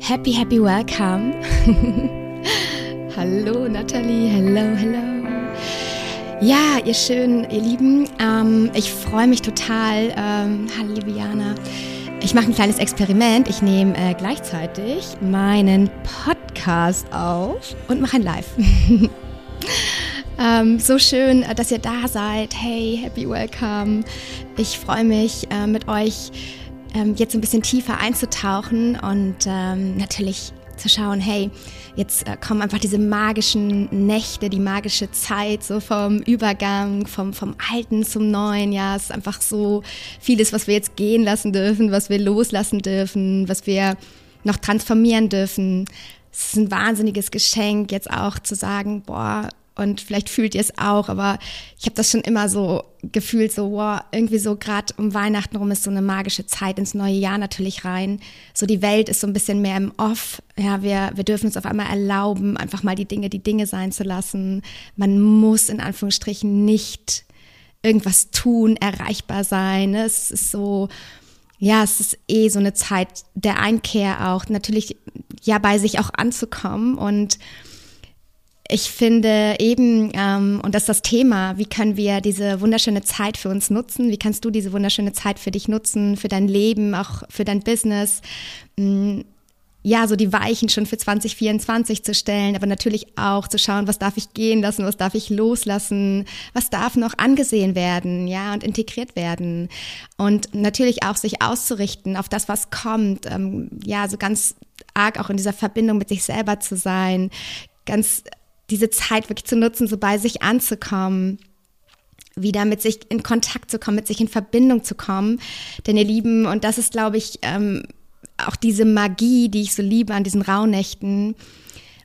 Happy, happy welcome. hallo Nathalie, hello, hello. Ja, ihr Schönen, ihr Lieben, ähm, ich freue mich total. Ähm, hallo liebe Jana. Ich mache ein kleines Experiment. Ich nehme äh, gleichzeitig meinen Podcast auf und mache ein Live. ähm, so schön, äh, dass ihr da seid. Hey, happy welcome. Ich freue mich äh, mit euch ähm, jetzt ein bisschen tiefer einzutauchen und ähm, natürlich zu schauen, hey, jetzt äh, kommen einfach diese magischen Nächte, die magische Zeit, so vom Übergang, vom, vom Alten zum Neuen. Ja, es ist einfach so vieles, was wir jetzt gehen lassen dürfen, was wir loslassen dürfen, was wir noch transformieren dürfen. Es ist ein wahnsinniges Geschenk, jetzt auch zu sagen, boah, und vielleicht fühlt ihr es auch, aber ich habe das schon immer so gefühlt, so wow, irgendwie so gerade um Weihnachten rum ist so eine magische Zeit ins neue Jahr natürlich rein. So die Welt ist so ein bisschen mehr im Off. Ja, wir, wir dürfen uns auf einmal erlauben, einfach mal die Dinge, die Dinge sein zu lassen. Man muss in Anführungsstrichen nicht irgendwas tun, erreichbar sein. Ne? Es ist so, ja, es ist eh so eine Zeit der Einkehr auch, natürlich ja bei sich auch anzukommen und ich finde eben, ähm, und das ist das Thema, wie können wir diese wunderschöne Zeit für uns nutzen? Wie kannst du diese wunderschöne Zeit für dich nutzen, für dein Leben, auch für dein Business? Mm, ja, so die Weichen schon für 2024 zu stellen, aber natürlich auch zu schauen, was darf ich gehen lassen, was darf ich loslassen, was darf noch angesehen werden, ja, und integriert werden. Und natürlich auch sich auszurichten auf das, was kommt, ähm, ja, so ganz arg auch in dieser Verbindung mit sich selber zu sein, ganz diese Zeit wirklich zu nutzen, so bei sich anzukommen, wieder mit sich in Kontakt zu kommen, mit sich in Verbindung zu kommen. Denn ihr Lieben, und das ist, glaube ich, ähm, auch diese Magie, die ich so liebe an diesen Rauhnächten,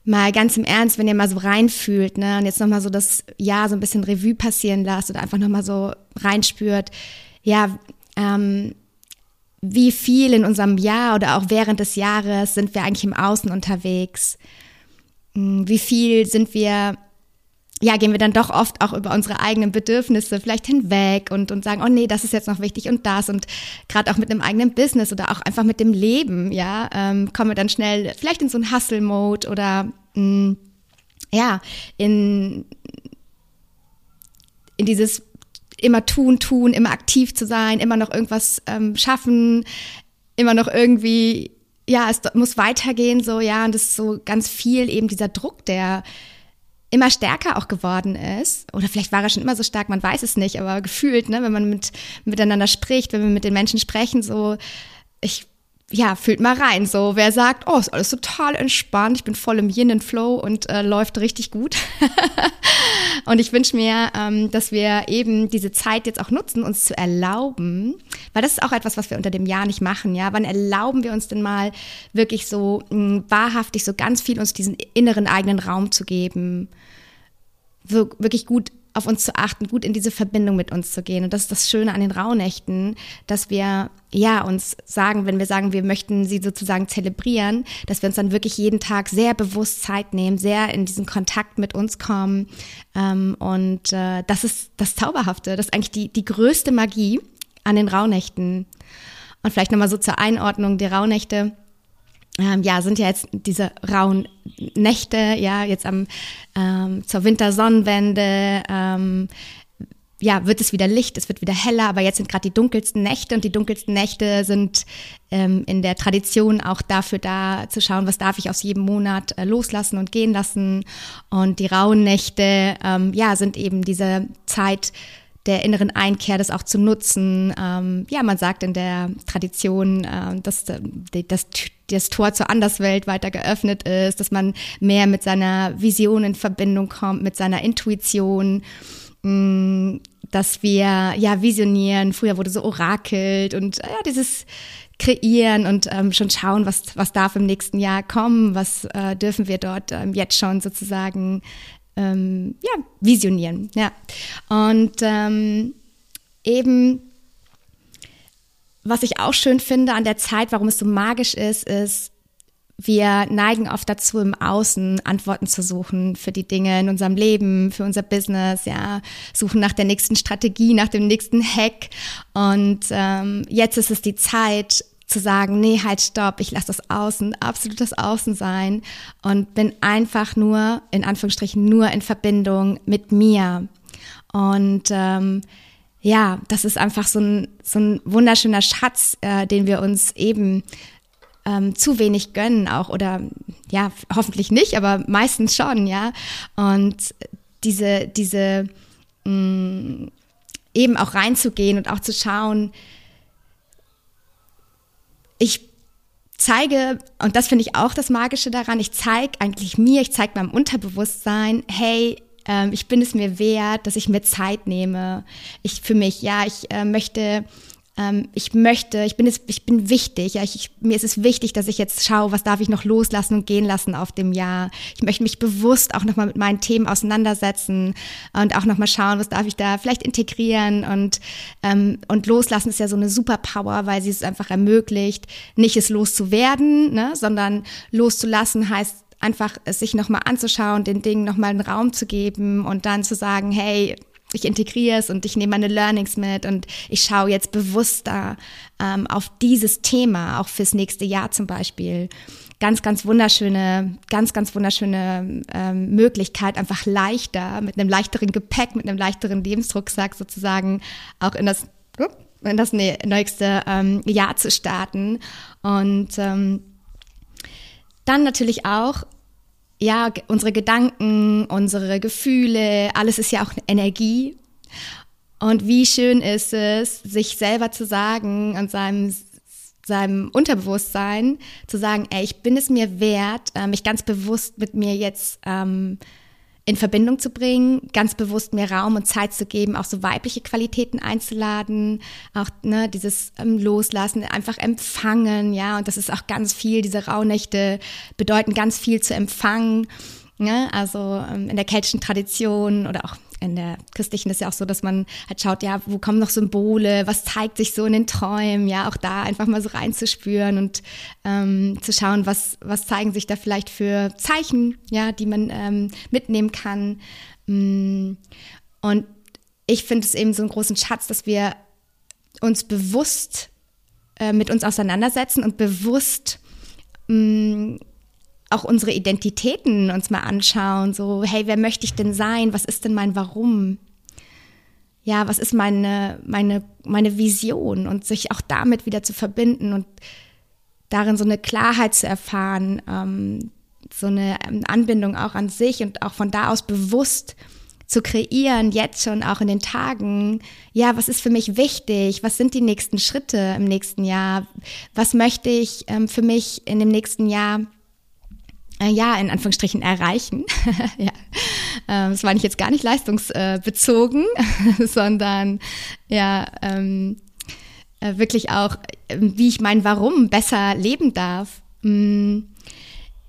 mal ganz im Ernst, wenn ihr mal so reinfühlt, ne, und jetzt nochmal so das Jahr so ein bisschen Revue passieren lasst oder einfach nochmal so reinspürt, ja, ähm, wie viel in unserem Jahr oder auch während des Jahres sind wir eigentlich im Außen unterwegs? Hm, wie viel sind wir, ja, gehen wir dann doch oft auch über unsere eigenen Bedürfnisse vielleicht hinweg und, und sagen, oh nee, das ist jetzt noch wichtig und das und gerade auch mit einem eigenen Business oder auch einfach mit dem Leben, ja, ähm, kommen wir dann schnell vielleicht in so einen Hustle-Mode oder mh, hm, ja, in, in dieses immer tun, tun, immer aktiv zu sein, immer noch irgendwas ähm, schaffen, immer noch irgendwie ja, es muss weitergehen, so, ja, und das ist so ganz viel eben dieser Druck, der immer stärker auch geworden ist. Oder vielleicht war er schon immer so stark, man weiß es nicht, aber gefühlt, ne, wenn man mit, miteinander spricht, wenn wir mit den Menschen sprechen, so, ich ja, fühlt mal rein. So, wer sagt, oh, ist alles total entspannt, ich bin voll im Yin and Flow und äh, läuft richtig gut. und ich wünsche mir, ähm, dass wir eben diese Zeit jetzt auch nutzen, uns zu erlauben, weil das ist auch etwas, was wir unter dem Jahr nicht machen. Ja, wann erlauben wir uns denn mal wirklich so mh, hm, wahrhaftig, so ganz viel uns diesen inneren eigenen Raum zu geben, so wirklich gut auf uns zu achten, gut in diese Verbindung mit uns zu gehen. Und das ist das Schöne an den Rauhnächten, dass wir ja uns sagen, wenn wir sagen, wir möchten sie sozusagen zelebrieren, dass wir uns dann wirklich jeden Tag sehr bewusst Zeit nehmen, sehr in diesen Kontakt mit uns kommen. Ähm, und äh, das ist das Zauberhafte, das ist eigentlich die, die größte Magie an den Rauhnächten. Und vielleicht nochmal so zur Einordnung der Rauhnächte ähm, ja, sind ja jetzt diese rauen Nächte, ja, jetzt am ähm, zur Wintersonnenwende, ähm, ja, wird es wieder Licht, es wird wieder heller, aber jetzt sind gerade die dunkelsten Nächte und die dunkelsten Nächte sind ähm, in der Tradition auch dafür da zu schauen, was darf ich aus jedem Monat äh, loslassen und gehen lassen. Und die rauen Nächte, ähm, ja, sind eben diese Zeit der inneren Einkehr, das auch zu nutzen. Ähm, ja, man sagt in der Tradition, äh, dass das, das Tor zur Anderswelt weiter geöffnet ist, dass man mehr mit seiner Vision in Verbindung kommt, mit seiner Intuition. Mm, dass wir ja visionieren, früher wurde so orakelt und ja, dieses kreieren und ähm, schon schauen, was, was darf im nächsten Jahr kommen, was äh, dürfen wir dort ähm, jetzt schon sozusagen ähm, ja, visionieren. Ja. Und ähm, eben, was ich auch schön finde an der Zeit, warum es so magisch ist, ist, wir neigen oft dazu, im Außen Antworten zu suchen für die Dinge in unserem Leben, für unser Business, ja, suchen nach der nächsten Strategie, nach dem nächsten Hack. Und ähm, jetzt ist es die Zeit, zu sagen, nee, halt, stopp, ich lasse das Außen, absolut das Außen sein und bin einfach nur, in Anführungsstrichen, nur in Verbindung mit mir. Und ähm, ja, das ist einfach so ein, so ein wunderschöner Schatz, äh, den wir uns eben ähm, zu wenig gönnen auch oder ja, hoffentlich nicht, aber meistens schon, ja. Und diese, diese mh, mm, eben auch reinzugehen und auch zu schauen, ich zeige, und das finde ich auch das Magische daran, ich zeige eigentlich mir, ich zeige meinem Unterbewusstsein, hey, ähm, ich bin es mir wert, dass ich mir Zeit nehme. Ich für mich, ja, ich äh, möchte ähm, ich möchte, ich bin, es, ich bin wichtig, ja, ich, ich, mir ist es wichtig, dass ich jetzt schaue, was darf ich noch loslassen und gehen lassen auf dem Jahr. Ich möchte mich bewusst auch nochmal mit meinen Themen auseinandersetzen und auch nochmal schauen, was darf ich da vielleicht integrieren und, ähm, und loslassen ist ja so eine Superpower, weil sie es einfach ermöglicht, nicht es loszuwerden, ne, sondern loszulassen heißt einfach es sich nochmal anzuschauen, den Dingen nochmal einen Raum zu geben und dann zu sagen, hey, ich integriere es und ich nehme meine Learnings mit und ich schaue jetzt bewusster ähm, auf dieses Thema, auch fürs nächste Jahr zum Beispiel. Ganz, ganz wunderschöne, ganz, ganz wunderschöne ähm, Möglichkeit, einfach leichter, mit einem leichteren Gepäck, mit einem leichteren Lebensrucksack sozusagen auch in das, in das nächste ähm, Jahr zu starten. Und ähm, dann natürlich auch ja, unsere Gedanken, unsere Gefühle, alles ist ja auch Energie. Und wie schön ist es, sich selber zu sagen und seinem, seinem Unterbewusstsein zu sagen, ey, ich bin es mir wert, äh, mich ganz bewusst mit mir jetzt ähm, in Verbindung zu bringen, ganz bewusst mir Raum und Zeit zu geben, auch so weibliche Qualitäten einzuladen, auch ne, dieses ähm, Loslassen, einfach empfangen, ja, und das ist auch ganz viel, diese Rauhnächte bedeuten ganz viel zu empfangen, ne, also ähm, in der keltischen Tradition oder auch in der christlichen ist ja auch so, dass man halt schaut, ja, wo kommen noch Symbole, was zeigt sich so in den Träumen, ja, auch da einfach mal so reinzuspüren und ähm, zu schauen, was, was zeigen sich da vielleicht für Zeichen, ja, die man ähm, mitnehmen kann. Mm, und ich finde es eben so einen großen Schatz, dass wir uns bewusst äh, mit uns auseinandersetzen und bewusst mh, mm, auch unsere Identitäten uns mal anschauen, so, hey, wer möchte ich denn sein? Was ist denn mein Warum? Ja, was ist meine, meine, meine Vision? Und sich auch damit wieder zu verbinden und darin so eine Klarheit zu erfahren, ähm, so eine Anbindung auch an sich und auch von da aus bewusst zu kreieren, jetzt schon auch in den Tagen, ja, was ist für mich wichtig? Was sind die nächsten Schritte im nächsten Jahr? Was möchte ich ähm, für mich in dem nächsten Jahr ja, in Anführungsstrichen erreichen. ja. Ähm, das war nicht jetzt gar nicht leistungsbezogen, sondern ja, ähm, äh, wirklich auch, ähm, wie ich mein Warum besser leben darf. Mm,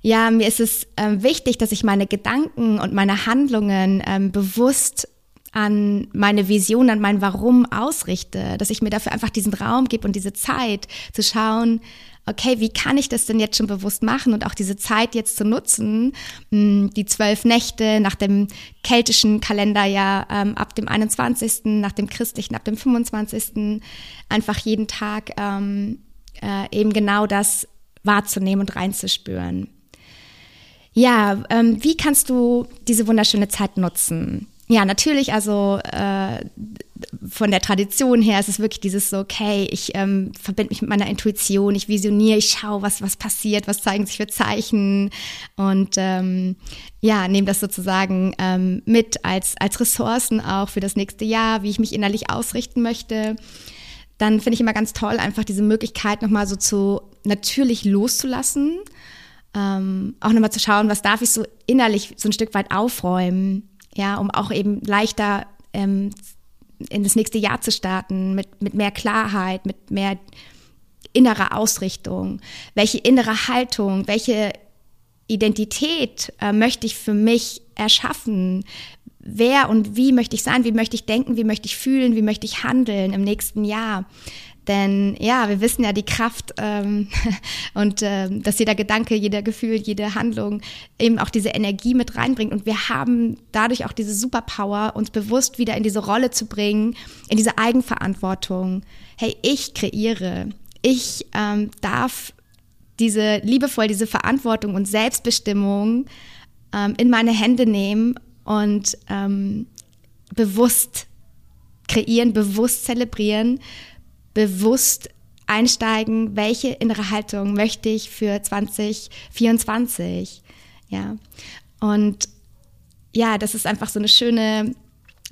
ja, mir ist es ähm, wichtig, dass ich meine Gedanken und meine Handlungen ähm, bewusst an meine Vision, an mein Warum ausrichte, dass ich mir dafür einfach diesen Raum gebe und diese Zeit zu schauen, okay, wie kann ich das denn jetzt schon bewusst machen und auch diese Zeit jetzt zu nutzen, hm, die zwölf Nächte nach dem keltischen Kalenderjahr ähm, ab dem 21., nach dem christlichen ab dem 25., einfach jeden Tag ähm, äh, eben genau das wahrzunehmen und reinzuspüren. Ja, ähm, wie kannst du diese wunderschöne Zeit nutzen? Ja, natürlich, also äh, von der Tradition her ist es wirklich dieses so, okay, ich ähm, verbinde mich mit meiner Intuition, ich visioniere, ich schaue, was, was passiert, was zeigen sich für Zeichen und ähm, ja, nehme das sozusagen ähm, mit als, als Ressourcen auch für das nächste Jahr, wie ich mich innerlich ausrichten möchte. Dann finde ich immer ganz toll, einfach diese Möglichkeit nochmal so zu natürlich loszulassen. Ähm, auch nochmal zu schauen, was darf ich so innerlich so ein Stück weit aufräumen ja, um auch eben leichter ähm, in das nächste Jahr zu starten, mit, mit mehr Klarheit, mit mehr innerer Ausrichtung. Welche innere Haltung, welche Identität äh, möchte ich für mich erschaffen? Wer und wie möchte ich sein? Wie möchte ich denken? Wie möchte ich fühlen? Wie möchte ich handeln im nächsten Jahr? Denn ja, wir wissen ja die Kraft ähm, und ähm, dass jeder Gedanke, jeder Gefühl, jede Handlung eben auch diese Energie mit reinbringt. Und wir haben dadurch auch diese Superpower, uns bewusst wieder in diese Rolle zu bringen, in diese Eigenverantwortung. Hey, ich kreiere. ich ähm, darf diese liebevoll, diese Verantwortung und Selbstbestimmung ähm, in meine Hände nehmen und ähm, bewusst kreieren, bewusst zelebrieren, bewusst einsteigen, welche innere Haltung möchte ich für 2024. Ja. Und ja, das ist einfach so eine schöne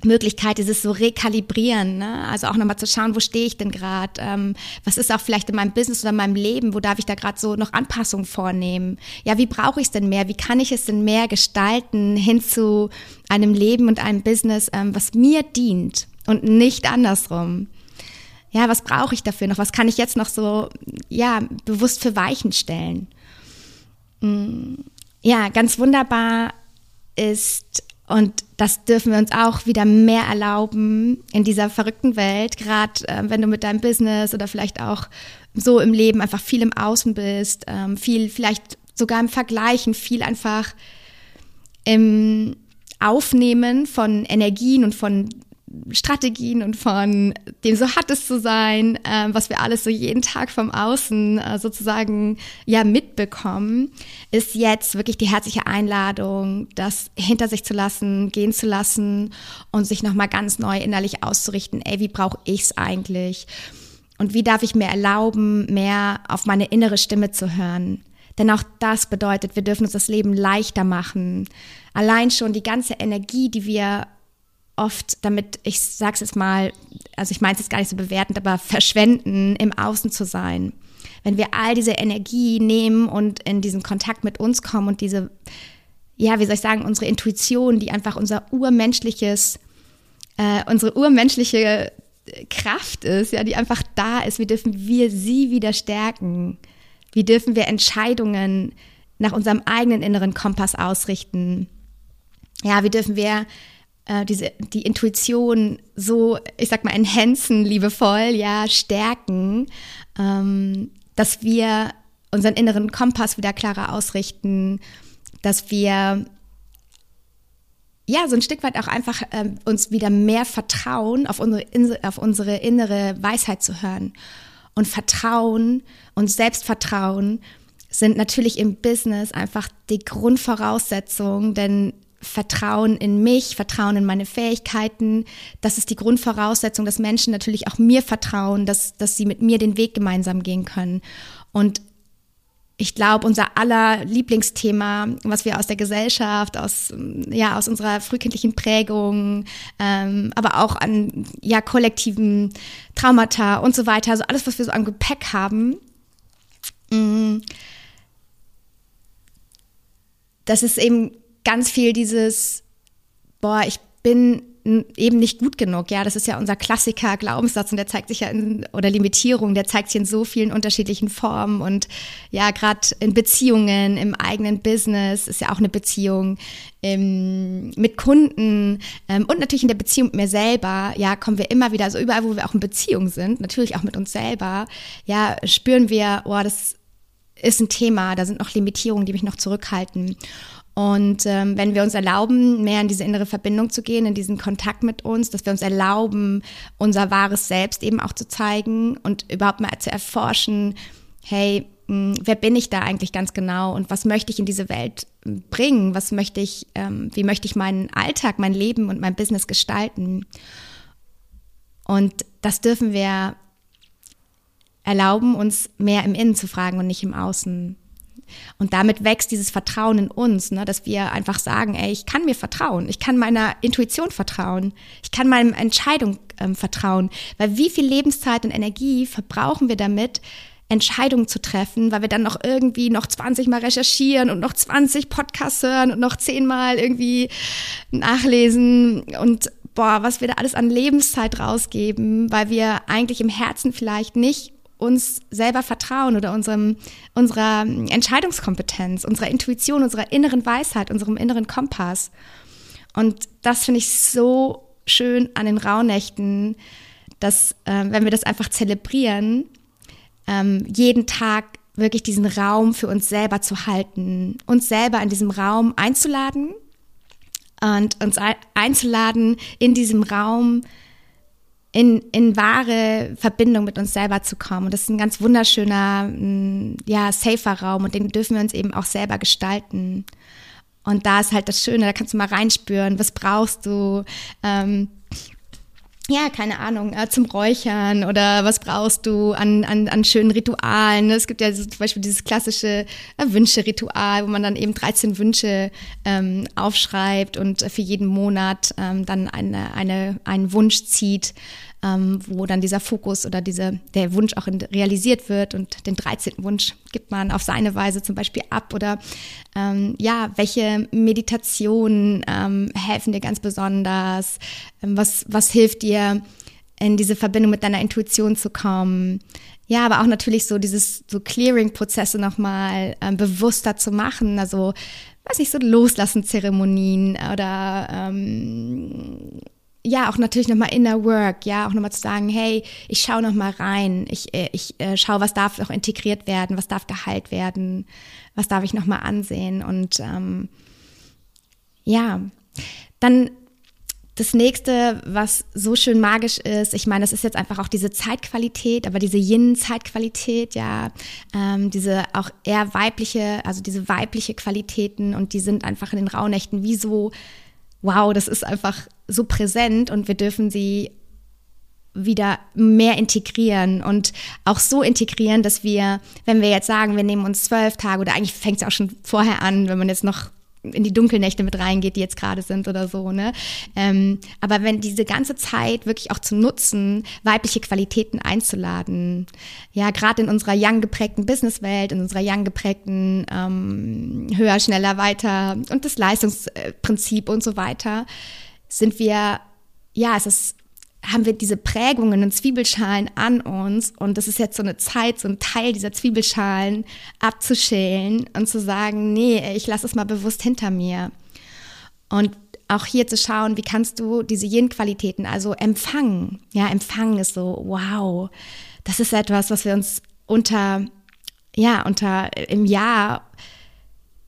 Möglichkeit, dieses so rekalibrieren, ne? also auch nochmal zu schauen, wo stehe ich denn gerade, ähm, was ist auch vielleicht in meinem Business oder in meinem Leben, wo darf ich da gerade so noch Anpassungen vornehmen? Ja, wie brauche ich es denn mehr? Wie kann ich es denn mehr gestalten hin zu einem Leben und einem Business, ähm, was mir dient und nicht andersrum? Ja, was brauche ich dafür noch? Was kann ich jetzt noch so, ja, bewusst für Weichen stellen? Mm, ja, ganz wunderbar ist und das dürfen wir uns auch wieder mehr erlauben in dieser verrückten Welt, gerade äh, wenn du mit deinem Business oder vielleicht auch so im Leben einfach viel im Außen bist, ähm, viel vielleicht sogar im Vergleichen, viel einfach im Aufnehmen von Energien und von Strategien und von dem so hat zu sein, äh, was wir alles so jeden Tag vom Außen äh, sozusagen ja mitbekommen, ist jetzt wirklich die herzliche Einladung, das hinter sich zu lassen, gehen zu lassen und sich nochmal ganz neu innerlich auszurichten, ey, wie brauche ich es eigentlich? Und wie darf ich mir erlauben, mehr auf meine innere Stimme zu hören? Denn auch das bedeutet, wir dürfen uns das Leben leichter machen. Allein schon die ganze Energie, die wir oft damit, ich sag's jetzt mal, also ich meine es jetzt gar nicht so bewertend, aber verschwenden, im Außen zu sein. Wenn wir all diese Energie nehmen und in diesen Kontakt mit uns kommen und diese, ja, wie soll ich sagen, unsere Intuition, die einfach unser urmenschliches, äh, unsere urmenschliche Kraft ist, ja, die einfach da ist, wie dürfen wir sie wieder stärken? Wie dürfen wir Entscheidungen nach unserem eigenen inneren Kompass ausrichten? Ja, wie dürfen wir äh, diese, die Intuition so, ich sag mal, enhancen, liebevoll, ja, stärken, ähm, dass wir unseren inneren Kompass wieder klarer ausrichten, dass wir ja, so ein Stück weit auch einfach ähm, uns wieder mehr vertrauen, auf unsere, auf unsere innere Weisheit zu hören. Und Vertrauen und Selbstvertrauen sind natürlich im Business einfach die Grundvoraussetzung, denn Vertrauen in mich, Vertrauen in meine Fähigkeiten. Das ist die Grundvoraussetzung, dass Menschen natürlich auch mir vertrauen, dass, dass sie mit mir den Weg gemeinsam gehen können. Und ich glaube, unser aller Lieblingsthema, was wir aus der Gesellschaft, aus, ja, aus unserer frühkindlichen Prägung, ähm, aber auch an ja, kollektiven Traumata und so weiter, also alles, was wir so an Gepäck haben, mh, mm, das ist eben ganz viel dieses, boah, ich bin eben nicht gut genug. Ja, das ist ja unser Klassiker Glaubenssatz und der zeigt sich ja in, oder Limitierung, der zeigt sich in so vielen unterschiedlichen Formen und ja, gerade in Beziehungen, im eigenen Business ist ja auch eine Beziehung im, mit Kunden ähm, und natürlich in der Beziehung mit mir selber. Ja, kommen wir immer wieder, also überall, wo wir auch in Beziehung sind, natürlich auch mit uns selber, ja, spüren wir, oh, das ist ein Thema, da sind noch Limitierungen, die mich noch zurückhalten. Und ähm, wenn wir uns erlauben, mehr in diese innere Verbindung zu gehen, in diesen Kontakt mit uns, dass wir uns erlauben, unser wahres Selbst eben auch zu zeigen und überhaupt mal zu erforschen, hey, mh, hm, wer bin ich da eigentlich ganz genau und was möchte ich in diese Welt hm, bringen? Was möchte ich, ähm, wie möchte ich meinen Alltag, mein Leben und mein Business gestalten? Und das dürfen wir erlauben, uns mehr im Innen zu fragen und nicht im Außen. Und damit wächst dieses Vertrauen in uns, ne, dass wir einfach sagen, ey, ich kann mir vertrauen, ich kann meiner Intuition vertrauen, ich kann meinem Entscheidung ähm, vertrauen. Weil wie viel Lebenszeit und Energie verbrauchen wir damit, Entscheidungen zu treffen, weil wir dann noch irgendwie noch 20 Mal recherchieren und noch 20 Podcasts hören und noch 10 Mal irgendwie nachlesen und boah, was wir da alles an Lebenszeit rausgeben, weil wir eigentlich im Herzen vielleicht nicht uns selber vertrauen oder unserem, unserer Entscheidungskompetenz, unserer Intuition, unserer inneren Weisheit, unserem inneren Kompass. Und das finde ich so schön an den Rauhnächten, dass, äh, wenn wir das einfach zelebrieren, ähm, jeden Tag wirklich diesen Raum für uns selber zu halten, uns selber in diesem Raum einzuladen und uns einzuladen, in diesem Raum in, in wahre Verbindung mit uns selber zu kommen. Und das ist ein ganz wunderschöner, mm, ja, safer Raum und den dürfen wir uns eben auch selber gestalten. Und da ist halt das Schöne, da kannst du mal reinspüren, was brauchst du, ähm, ja, keine Ahnung, äh, zum Räuchern oder was brauchst du an, an, an schönen Ritualen. Es gibt ja so zum Beispiel dieses klassische äh, Wünsche-Ritual, wo man dann eben 13 Wünsche ähm, aufschreibt und für jeden Monat ähm, dann eine, eine, einen Wunsch zieht ähm, wo dann dieser Fokus oder diese, der Wunsch auch in, realisiert wird und den 13. Wunsch gibt man auf seine Weise zum Beispiel ab oder ähm, ja, welche Meditationen ähm, helfen dir ganz besonders, ähm, was, was hilft dir in diese Verbindung mit deiner Intuition zu kommen. Ja, aber auch natürlich so dieses so Clearing-Prozesse nochmal ähm, bewusster zu machen. Also, weiß nicht, so Loslassen-Zeremonien oder ähm, ja, auch natürlich nochmal Inner Work, ja, auch nochmal zu sagen, hey, ich schaue nochmal rein, ich, äh, ich äh, schaue, was darf noch integriert werden, was darf geheilt werden, was darf ich nochmal ansehen. Und ähm, ja, dann das nächste, was so schön magisch ist, ich meine, das ist jetzt einfach auch diese Zeitqualität, aber diese Yin-Zeitqualität, ja, ähm, diese auch eher weibliche, also diese weibliche Qualitäten und die sind einfach in den Rauhnächten wie so wow, das ist einfach so präsent und wir dürfen sie wieder mehr integrieren und auch so integrieren, dass wir, wenn wir jetzt sagen, wir nehmen uns zwölf Tage oder eigentlich fängt es auch schon vorher an, wenn man jetzt noch in die Dunkelnächte mit reingeht, die jetzt gerade sind oder so, ne? Ähm, aber wenn diese ganze Zeit wirklich auch zu nutzen, weibliche Qualitäten einzuladen, ja, gerade in unserer young geprägten Businesswelt, in unserer young geprägten ähm, höher, schneller, weiter und das Leistungsprinzip und so weiter, sind wir, ja, es ist haben wir diese Prägungen und Zwiebelschalen an uns und das ist jetzt so eine Zeit, so ein Teil dieser Zwiebelschalen abzuschälen und zu sagen, nee, ich lasse es mal bewusst hinter mir. Und auch hier zu schauen, wie kannst du diese Yin-Qualitäten, also empfangen. Ja, empfangen ist so, wow, das ist etwas, was wir uns unter, ja, unter im Jahr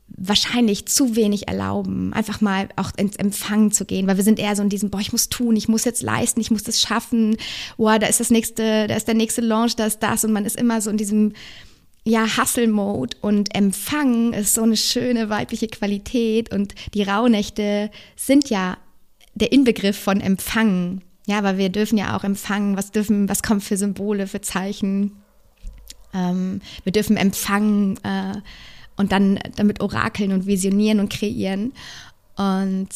wahrscheinlich zu wenig erlauben, einfach mal auch ins Empfangen zu gehen, weil wir sind eher so in diesem, boah, ich muss tun, ich muss jetzt leisten, ich muss das schaffen, boah, da ist das nächste, da ist der nächste Launch, da ist das und man ist immer so in diesem, ja, Hustle-Mode und Empfangen ist so eine schöne weibliche Qualität und die Rauhnächte sind ja der Inbegriff von Empfangen. Ja, aber wir dürfen ja auch empfangen, was dürfen, was kommt für Symbole, für Zeichen. Ähm, wir dürfen empfangen, äh, und dann damit orakeln und visionieren und kreieren. Und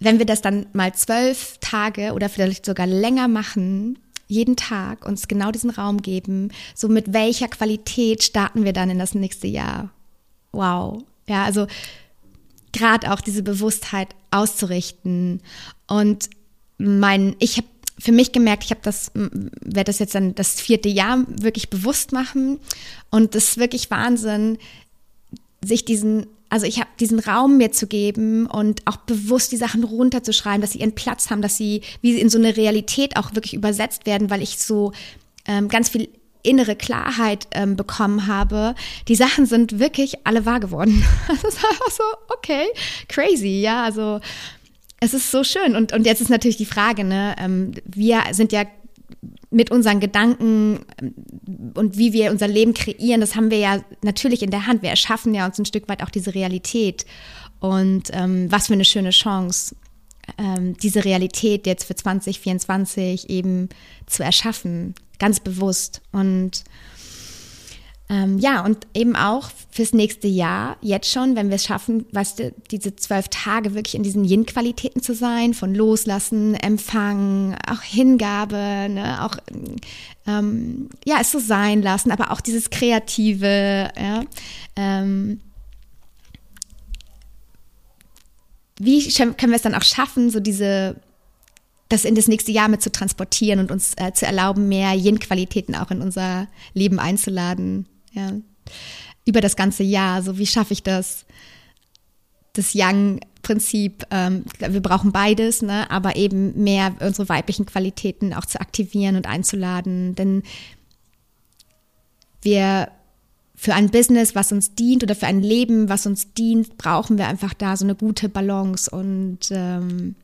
wenn wir das dann mal zwölf Tage oder vielleicht sogar länger machen, jeden Tag uns genau diesen Raum geben, so mit welcher Qualität starten wir dann in das nächste Jahr? Wow. Ja, also gerade auch diese Bewusstheit auszurichten. Und mein, ich habe für mich gemerkt, ich habe das, werde das jetzt dann das vierte Jahr wirklich bewusst machen. Und das ist wirklich Wahnsinn, sich diesen, also ich habe diesen Raum mir zu geben und auch bewusst die Sachen runterzuschreiben, dass sie ihren Platz haben, dass sie wie sie in so eine Realität auch wirklich übersetzt werden, weil ich so ähm, ganz viel innere Klarheit ähm, bekommen habe. Die Sachen sind wirklich alle wahr geworden. Das ist einfach so, okay, crazy, ja, also es ist so schön. Und, und jetzt ist natürlich die Frage, ne, ähm, wir sind ja mit unseren Gedanken ähm, und wie wir unser Leben kreieren, das haben wir ja natürlich in der Hand. Wir erschaffen ja uns ein Stück weit auch diese Realität. Und ähm, was für eine schöne Chance, ähm, diese Realität jetzt für 2024 eben zu erschaffen, ganz bewusst. Und ähm, ja, und eben auch fürs nächste Jahr, jetzt schon, wenn wir es schaffen, weißt du, diese zwölf Tage wirklich in diesen Yin-Qualitäten zu sein, von Loslassen, Empfangen, auch Hingabe, ne, auch ähm, ja, es so sein lassen, aber auch dieses Kreative, ja. Ähm, wie können wir es dann auch schaffen, so diese das in das nächste Jahr mit zu transportieren und uns äh, zu erlauben, mehr Yin-Qualitäten auch in unser Leben einzuladen ja. Über das ganze Jahr. So, wie schaffe ich das? Das Young-Prinzip, ähm, wir brauchen beides, ne? aber eben mehr unsere weiblichen Qualitäten auch zu aktivieren und einzuladen. Denn wir für ein Business, was uns dient oder für ein Leben, was uns dient, brauchen wir einfach da so eine gute Balance und ähm,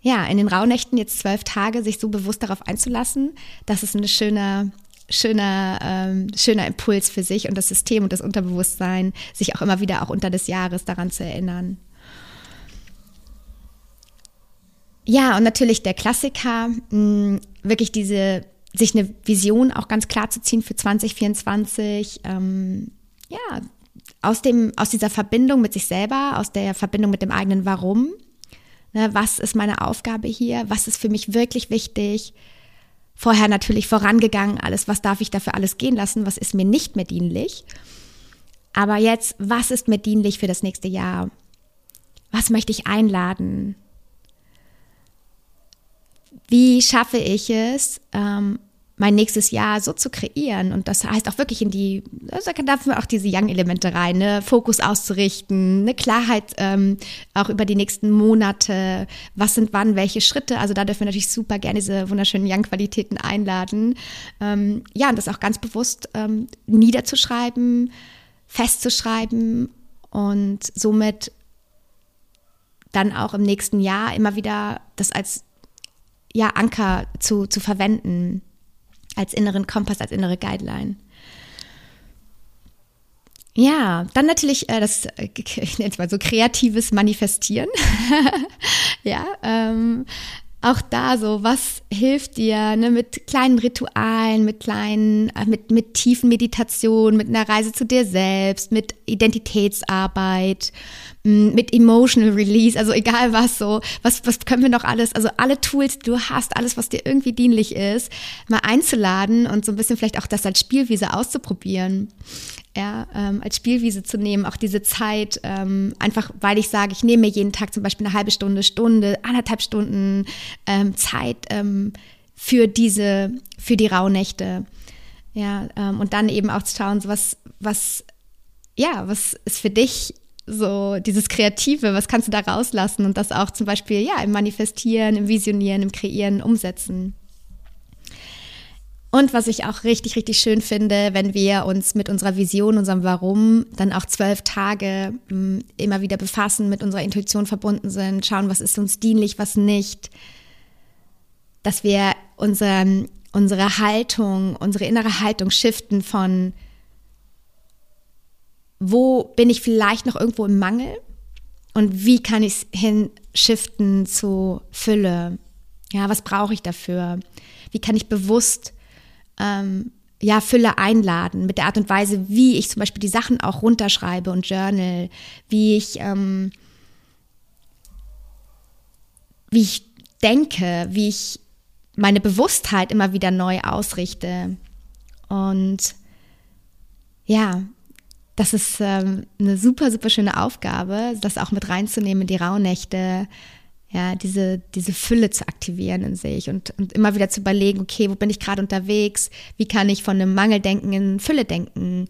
ja, in den Rauhnächten jetzt zwölf Tage sich so bewusst darauf einzulassen, das ist eine schöne, schöner, ähm, schöner Impuls für sich und das System und das Unterbewusstsein, sich auch immer wieder auch unter des Jahres daran zu erinnern. Ja, und natürlich der Klassiker, mh, hm, wirklich diese, sich eine Vision auch ganz klar zu ziehen für 2024. Ähm, ja, aus, dem, aus dieser Verbindung mit sich selber, aus der Verbindung mit dem eigenen Warum. Ne, was ist meine Aufgabe hier? Was ist für mich wirklich wichtig? Vorher natürlich vorangegangen, alles, was darf ich dafür alles gehen lassen? Was ist mir nicht mehr dienlich? Aber jetzt, was ist mir dienlich für das nächste Jahr? Was möchte ich einladen? Wie schaffe ich es, ähm, mein nächstes Jahr so zu kreieren. Und das heißt auch wirklich in die, also da dürfen wir auch diese Young-Elemente rein, ne? Fokus auszurichten, eine Klarheit ähm, auch über die nächsten Monate, was sind wann, welche Schritte. Also da dürfen wir natürlich super gerne diese wunderschönen Young-Qualitäten einladen. Ähm, ja, und das auch ganz bewusst ähm, niederzuschreiben, festzuschreiben und somit dann auch im nächsten Jahr immer wieder das als ja, Anker zu, zu verwenden als inneren Kompass, als innere Guideline. Ja, dann natürlich äh, das, äh, ich nenne es mal so kreatives Manifestieren. ja, ähm, auch da so, was hilft dir ne, mit kleinen Ritualen, mit kleinen, äh, mit, mit tiefen Meditationen, mit einer Reise zu dir selbst, mit Identitätsarbeit, mit Emotional Release, also egal was so, was, was können wir noch alles, also alle Tools, die du hast, alles, was dir irgendwie dienlich ist, mal einzuladen und so ein bisschen vielleicht auch das als Spielwiese auszuprobieren ja, ähm, als Spielwiese zu nehmen, auch diese Zeit, ähm, einfach weil ich sage, ich nehme mir jeden Tag zum Beispiel eine halbe Stunde, Stunde, anderthalb Stunden ähm, Zeit ähm, für diese, für die Rauhnächte. Ja, ähm, und dann eben auch zu schauen, was, was, ja, was ist für dich so dieses Kreative, was kannst du da rauslassen und das auch zum Beispiel, ja, im Manifestieren, im Visionieren, im Kreieren umsetzen. Und was ich auch richtig, richtig schön finde, wenn wir uns mit unserer Vision, unserem Warum dann auch zwölf Tage mh, hm, immer wieder befassen, mit unserer Intuition verbunden sind, schauen, was ist uns dienlich, was nicht, dass wir unsere, unsere Haltung, unsere innere Haltung shiften von, wo bin ich vielleicht noch irgendwo im Mangel und wie kann ich es hinshiften zu Fülle? Ja, was brauche ich dafür? Wie kann ich bewusst ähm, ja, Fülle einladen, mit der Art und Weise, wie ich zum Beispiel die Sachen auch runterschreibe und journal, wie ich, ähm, wie ich denke, wie ich meine Bewusstheit immer wieder neu ausrichte. Und ja, das ist ähm, eine super, super schöne Aufgabe, das auch mit reinzunehmen in die Rauhnächte, ja, diese, diese Fülle zu aktivieren in sich und, und immer wieder zu überlegen, okay, wo bin ich gerade unterwegs? Wie kann ich von einem Mangeldenken in Fülle-Denken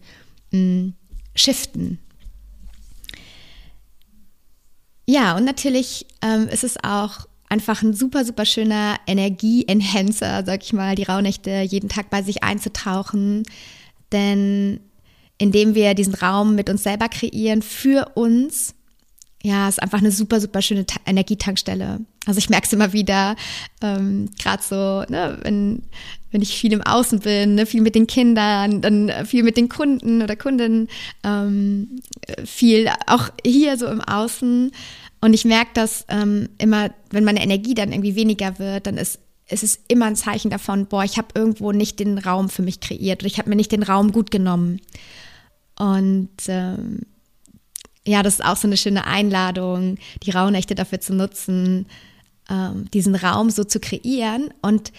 mh, hm, shiften? Ja, und natürlich ähm, ist es auch einfach ein super, super schöner Energie-Enhancer, sag ich mal, die Rauhnächte jeden Tag bei sich einzutauchen. Denn indem wir diesen Raum mit uns selber kreieren, für uns, ja, ist einfach eine super, super schöne Ta Energietankstelle. Also ich merke es immer wieder, ähm, gerade so, ne, wenn, wenn ich viel im Außen bin, ne, viel mit den Kindern, dann viel mit den Kunden oder Kundinnen, ähm, viel auch hier so im Außen. Und ich merke dass ähm, immer, wenn meine Energie dann irgendwie weniger wird, dann ist es ist immer ein Zeichen davon, boah, ich habe irgendwo nicht den Raum für mich kreiert oder ich habe mir nicht den Raum gut genommen. Und ähm, ja, das ist auch so eine schöne Einladung, die Rauhnächte dafür zu nutzen, ähm, diesen Raum so zu kreieren und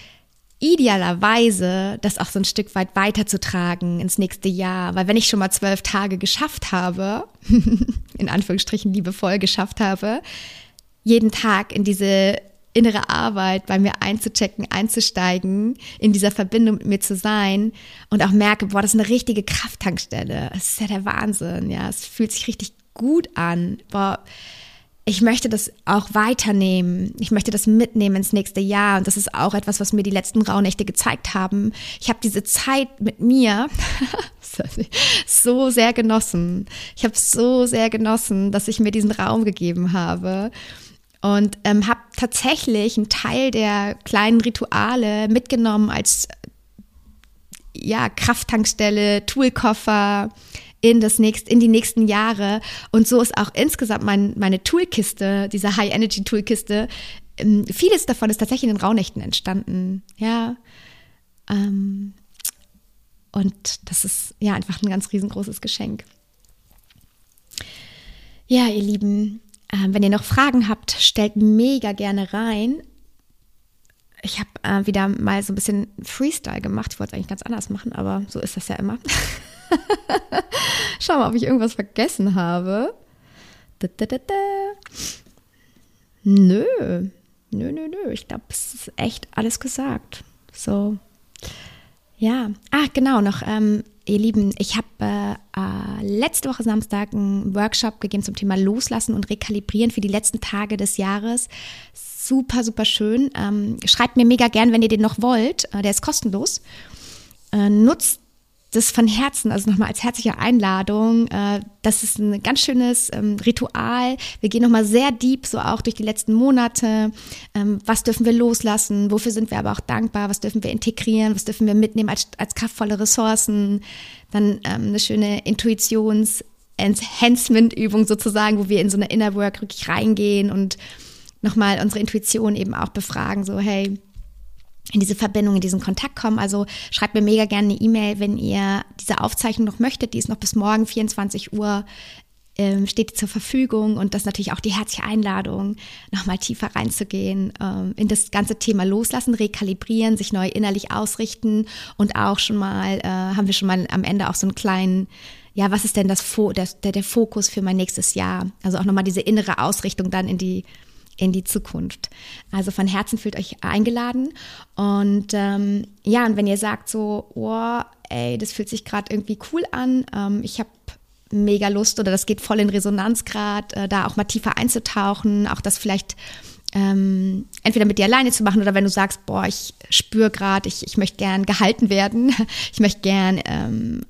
idealerweise das auch so ein Stück weit weiterzutragen ins nächste Jahr. Weil wenn ich schon mal zwölf Tage geschafft habe, in Anführungsstrichen liebevoll geschafft habe, jeden Tag in diese innere Arbeit bei mir einzuchecken, einzusteigen, in dieser Verbindung mit mir zu sein und auch merke, boah, das ist eine richtige Krafttankstelle. Das ist ja der Wahnsinn, ja. Es fühlt sich richtig gut an. Boah, ich möchte das auch weiternehmen. Ich möchte das mitnehmen ins nächste Jahr. Und das ist auch etwas, was mir die letzten Rauhnächte gezeigt haben. Ich habe diese Zeit mit mir so sehr genossen. Ich habe so sehr genossen, dass ich mir diesen Raum gegeben habe. Und ähm, habe tatsächlich einen Teil der kleinen Rituale mitgenommen als ja, Krafttankstelle, Toolkoffer, in, das nächst, in die nächsten Jahre. Und so ist auch insgesamt mein, meine Toolkiste, diese High-Energy-Toolkiste, ähm, vieles davon ist tatsächlich in den Rauhnächten entstanden. Ja. Ähm, und das ist ja einfach ein ganz riesengroßes Geschenk. Ja, ihr Lieben, äh, wenn ihr noch Fragen habt, stellt mega gerne rein. Ich habe äh, wieder mal so ein bisschen Freestyle gemacht. Ich wollte es eigentlich ganz anders machen, aber so ist das ja immer. Schau mal, ob ich irgendwas vergessen habe. Da, da, da, nö, nö, nö, nö. Ich glaube, es ist echt alles gesagt. So, ja. Ah, genau, noch, ähm, ihr Lieben, ich habe äh, äh, letzte Woche Samstag einen Workshop gegeben zum Thema Loslassen und Rekalibrieren für die letzten Tage des Jahres. Super, super schön. Ähm, schreibt mir mega gern, wenn ihr den noch wollt. Äh, der ist kostenlos. Äh, nutzt das von Herzen, also nochmal als herzliche Einladung. Äh, das ist ein ganz schönes ähm, Ritual. Wir gehen nochmal sehr deep, so auch durch die letzten Monate. Ähm, was dürfen wir loslassen? Wofür sind wir aber auch dankbar? Was dürfen wir integrieren? Was dürfen wir mitnehmen als, als kraftvolle Ressourcen? Dann ähm, eine schöne Intuitions- Enhancement-Übung sozusagen, wo wir in so eine Inner Work wirklich reingehen und nochmal unsere Intuition eben auch befragen, so hey, in diese Verbindung, in diesen Kontakt kommen. Also schreibt mir mega gerne eine E-Mail, wenn ihr diese Aufzeichnung noch möchtet. Die ist noch bis morgen 24 Uhr ähm, steht zur Verfügung und das natürlich auch die herzliche Einladung, nochmal tiefer reinzugehen ähm, in das ganze Thema Loslassen, Rekalibrieren, sich neu innerlich ausrichten und auch schon mal, äh, haben wir schon mal am Ende auch so einen kleinen ja, was ist denn das der, der, der Fokus für mein nächstes Jahr? Also auch nochmal diese innere Ausrichtung dann in die in die Zukunft. Also von Herzen fühlt euch eingeladen. Und ähm, ja, und wenn ihr sagt so, oh, ey, das fühlt sich gerade irgendwie cool an, ähm, ich habe mega Lust oder das geht voll in Resonanz gerade, äh, da auch mal tiefer einzutauchen, auch das vielleicht ähm, entweder mit dir alleine zu machen oder wenn du sagst, boah, ich spüre gerade, ich, ich möchte gern gehalten werden, ich möchte gern, ähm,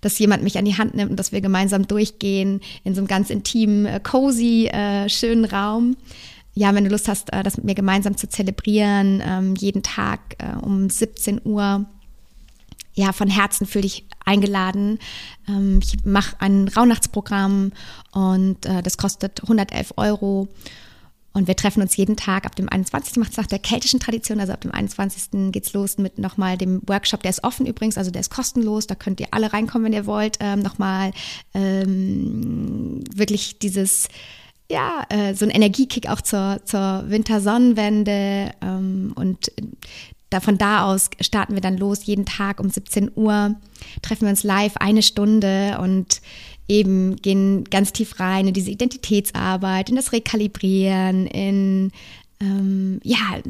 dass jemand mich an die Hand nimmt und dass wir gemeinsam durchgehen in so einem ganz intimen, äh, cozy, äh, schönen Raum ja, wenn du Lust hast, äh, das mit mir gemeinsam zu zelebrieren, ähm, jeden Tag äh, um 17 Uhr, ja, von Herzen fühle dich eingeladen. Ähm, ich mache ein Rauhnachtsprogramm und äh, das kostet 111 Euro. Und wir treffen uns jeden Tag ab dem 21. macht es nach der keltischen Tradition, also ab dem 21. geht's los mit nochmal dem Workshop, der ist offen übrigens, also der ist kostenlos, da könnt ihr alle reinkommen, wenn ihr wollt. Ähm, nochmal ähm, wirklich dieses ja, äh, so ein Energiekick auch zur, zur Wintersonnenwende. Ähm, und da, von da aus starten wir dann los, jeden Tag um 17 Uhr, treffen wir uns live eine Stunde und eben gehen ganz tief rein in diese Identitätsarbeit, in das Rekalibrieren, in ähm, ja,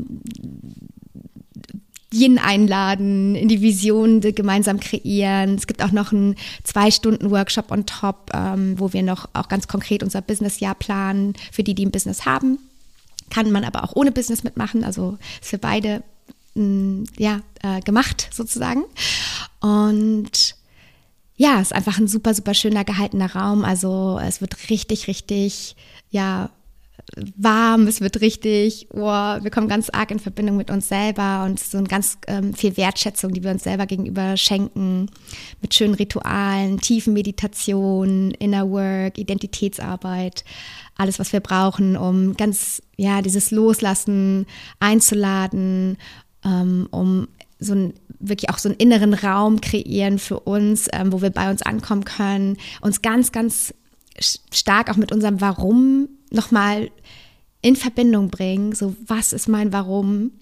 Yin einladen, in die Vision gemeinsam kreieren. Es gibt auch noch einen Zwei-Stunden-Workshop on top, ähm, wo wir noch auch ganz konkret unser Businessjahr planen für die, die ein Business haben. Kann man aber auch ohne Business mitmachen. Also ist für beide mh, mm, ja, äh, gemacht sozusagen. Und ja, ist einfach ein super, super schöner gehaltener Raum. Also es wird richtig, richtig, ja, warm, es wird richtig, oh, wir kommen ganz arg in Verbindung mit uns selber und so ein ganz ähm, viel Wertschätzung, die wir uns selber gegenüber schenken, mit schönen Ritualen, tiefen Meditationen, Inner Work, Identitätsarbeit, alles, was wir brauchen, um ganz, ja, dieses Loslassen einzuladen, ähm, um so ein wirklich auch so einen inneren Raum kreieren für uns, ähm, wo wir bei uns ankommen können, uns ganz, ganz stark auch mit unserem Warum nochmal in Verbindung bringen, so was ist mein Warum?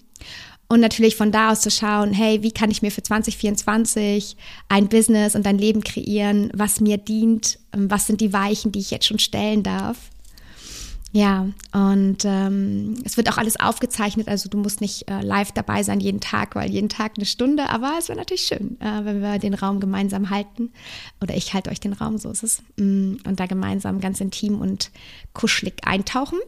Und natürlich von da aus zu schauen, hey, wie kann ich mir für 2024 ein Business und ein Leben kreieren, was mir dient? Ähm, was sind die Weichen, die ich jetzt schon stellen darf? Ja, und ähm, es wird auch alles aufgezeichnet, also du musst nicht äh, live dabei sein jeden Tag, weil jeden Tag eine Stunde, aber es wäre natürlich schön, äh, wenn wir den Raum gemeinsam halten. Oder ich halte euch den Raum, so ist es. Mm, und da gemeinsam ganz intim und kuschelig eintauchen.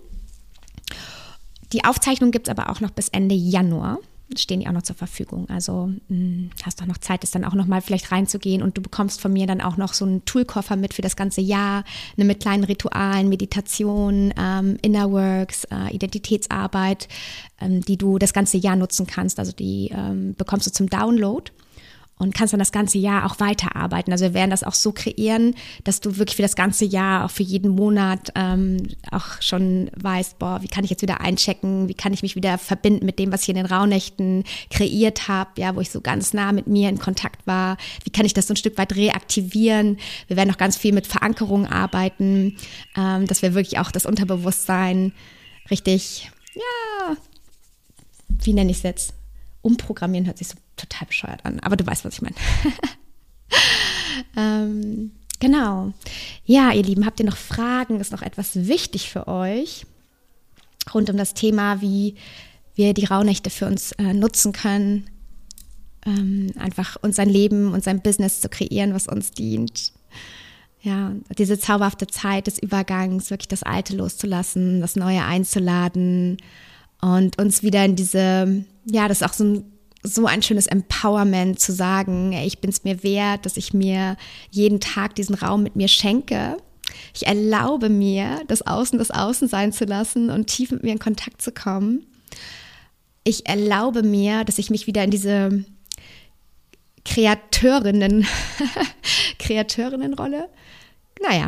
Die Aufzeichnung gibt es aber auch noch bis Ende Januar. Stehen die auch noch zur Verfügung. Also mh, hm, hast auch noch Zeit, das dann auch noch mal vielleicht reinzugehen und du bekommst von mir dann auch noch so einen Toolkoffer mit für das ganze Jahr, ne, mit kleinen Ritualen, Meditation, ähm, Inner Works, äh, Identitätsarbeit, ähm, die du das ganze Jahr nutzen kannst. Also die ähm, bekommst du zum Download und kannst dann das ganze Jahr auch weiterarbeiten. Also wir werden das auch so kreieren, dass du wirklich für das ganze Jahr, auch für jeden Monat ähm, auch schon weißt, boah, wie kann ich jetzt wieder einchecken, wie kann ich mich wieder verbinden mit dem, was ich in den Rauhnächten kreiert habe, ja, wo ich so ganz nah mit mir in Kontakt war, wie kann ich das so ein Stück weit reaktivieren. Wir werden auch ganz viel mit Verankerung arbeiten, ähm, dass wir wirklich auch das Unterbewusstsein richtig, ja, wie nenne ich es jetzt? Umprogrammieren hört sich so total bescheuert an, aber du weißt, was ich meine. ähm, genau. Ja, ihr Lieben, habt ihr noch Fragen? Ist noch etwas wichtig für euch rund um das Thema, wie wir die Rauhnächte für uns äh, nutzen können, ähm, einfach unser Leben und sein Business zu kreieren, was uns dient. Ja, diese zauberhafte Zeit des Übergangs, wirklich das Alte loszulassen, das Neue einzuladen und uns wieder in diese, ja, das ist auch so ein, so ein schönes Empowerment zu sagen, ich bin es mir wert, dass ich mir jeden Tag diesen Raum mit mir schenke. Ich erlaube mir, das Außen das Außen sein zu lassen und tief mit mir in Kontakt zu kommen. Ich erlaube mir, dass ich mich wieder in diese Kreateurinnen, Kreateurinnenrolle, naja,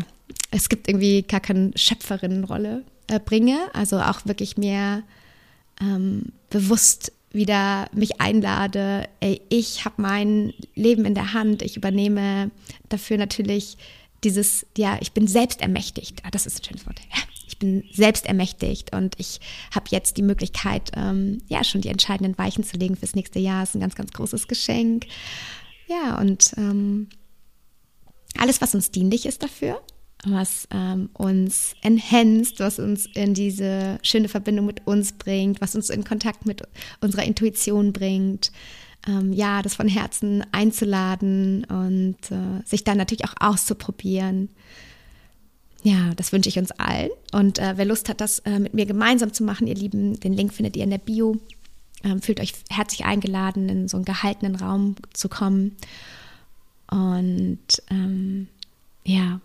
es gibt irgendwie gar keine Schöpferinnenrolle äh, bringe, also auch wirklich mehr ähm, bewusst wieder mich einlade, ey, ich habe mein Leben in der Hand, ich übernehme dafür natürlich dieses, ja, ich bin selbst ermächtigt. Ah, das ist ein schönes Wort. Ja, ich bin selbst ermächtigt und ich habe jetzt die Möglichkeit, ähm, ja, schon die entscheidenden Weichen zu legen fürs nächste Jahr. Das ist ein ganz, ganz großes Geschenk. Ja, und ähm, alles, was uns dienlich ist dafür, was ähm, uns enhanced, was uns in diese schöne Verbindung mit uns bringt, was uns in Kontakt mit unserer Intuition bringt. Ähm, ja, das von Herzen einzuladen und äh, sich dann natürlich auch auszuprobieren. Ja, das wünsche ich uns allen. Und äh, wer Lust hat, das äh, mit mir gemeinsam zu machen, ihr Lieben, den Link findet ihr in der Bio. Ähm, fühlt euch herzlich eingeladen, in so einen gehaltenen Raum zu kommen. Und ähm, ja,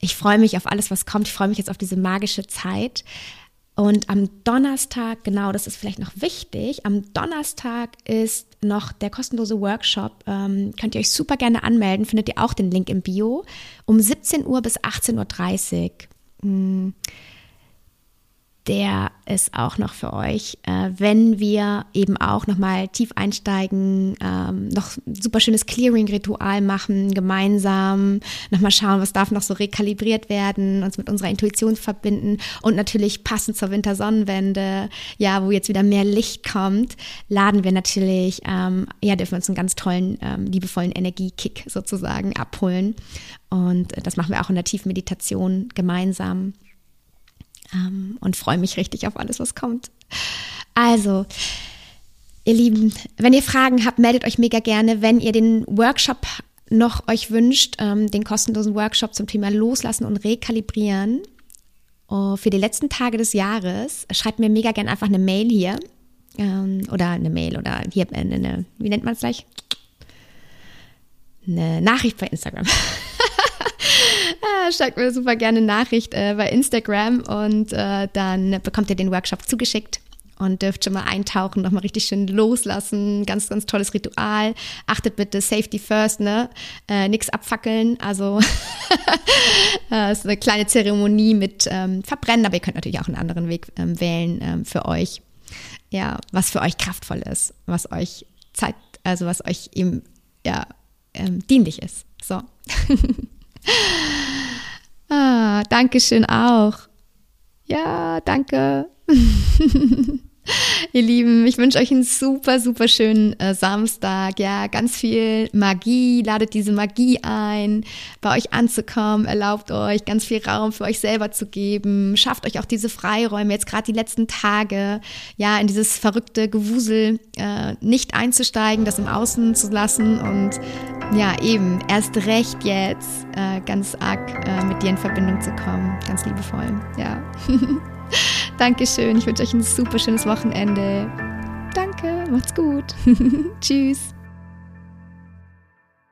ich freue mich auf alles, was kommt. Ich freue mich jetzt auf diese magische Zeit. Und am Donnerstag, genau, das ist vielleicht noch wichtig, am Donnerstag ist noch der kostenlose Workshop. Ähm, könnt ihr euch super gerne anmelden, findet ihr auch den Link im Bio, um 17 Uhr bis 18.30 Uhr. Hm der ist auch noch für euch, äh, wenn wir eben auch nochmal tief einsteigen, ähm, noch super schönes Clearing-Ritual machen, gemeinsam, nochmal schauen, was darf noch so rekalibriert werden, uns mit unserer Intuition verbinden und natürlich passend zur Wintersonnenwende, ja, wo jetzt wieder mehr Licht kommt, laden wir natürlich, ähm, ja, dürfen wir uns einen ganz tollen, ähm, liebevollen Energiekick sozusagen abholen. Und das machen wir auch in der Tiefmeditation gemeinsam ähm, und freue mich richtig auf alles, was kommt. Also, ihr Lieben, wenn ihr Fragen habt, meldet euch mega gerne. Wenn ihr den Workshop noch euch wünscht, ähm, den kostenlosen Workshop zum Thema Loslassen und Rekalibrieren oh, für die letzten Tage des Jahres, schreibt mir mega gerne einfach eine Mail hier ähm, oder eine Mail oder hier eine, eine wie nennt man es gleich? Eine Nachricht bei Instagram. ah, schreibt mir super gerne Nachricht äh, bei Instagram und äh, dann bekommt ihr den Workshop zugeschickt und dürft schon mal eintauchen, nochmal richtig schön loslassen. Ganz, ganz tolles Ritual. Achtet bitte, Safety first, ne? Äh, nix abfackeln. Also äh, ist eine kleine Zeremonie mit ähm, Verbrennen, aber ihr könnt natürlich auch einen anderen Weg ähm, wählen ähm, für euch. Ja, was für euch kraftvoll ist, was euch zeigt, also was euch eben ja ähm, dienlich ist. So. ah, Dankeschön auch. Ja, danke. Ihr Lieben, ich wünsche euch einen super, super schönen äh, Samstag. Ja, ganz viel Magie. Ladet diese Magie ein, bei euch anzukommen. Erlaubt euch ganz viel Raum für euch selber zu geben. Schafft euch auch diese Freiräume jetzt gerade die letzten Tage. Ja, in dieses verrückte Gewusel äh, nicht einzusteigen, das im Außen zu lassen und ja, eben erst recht jetzt äh, ganz arg äh, mit dir in Verbindung zu kommen. Ganz liebevoll. Ja. Dankeschön. Ich wünsche euch ein super schönes Wochenende. danke. Macht's gut. Tschüss.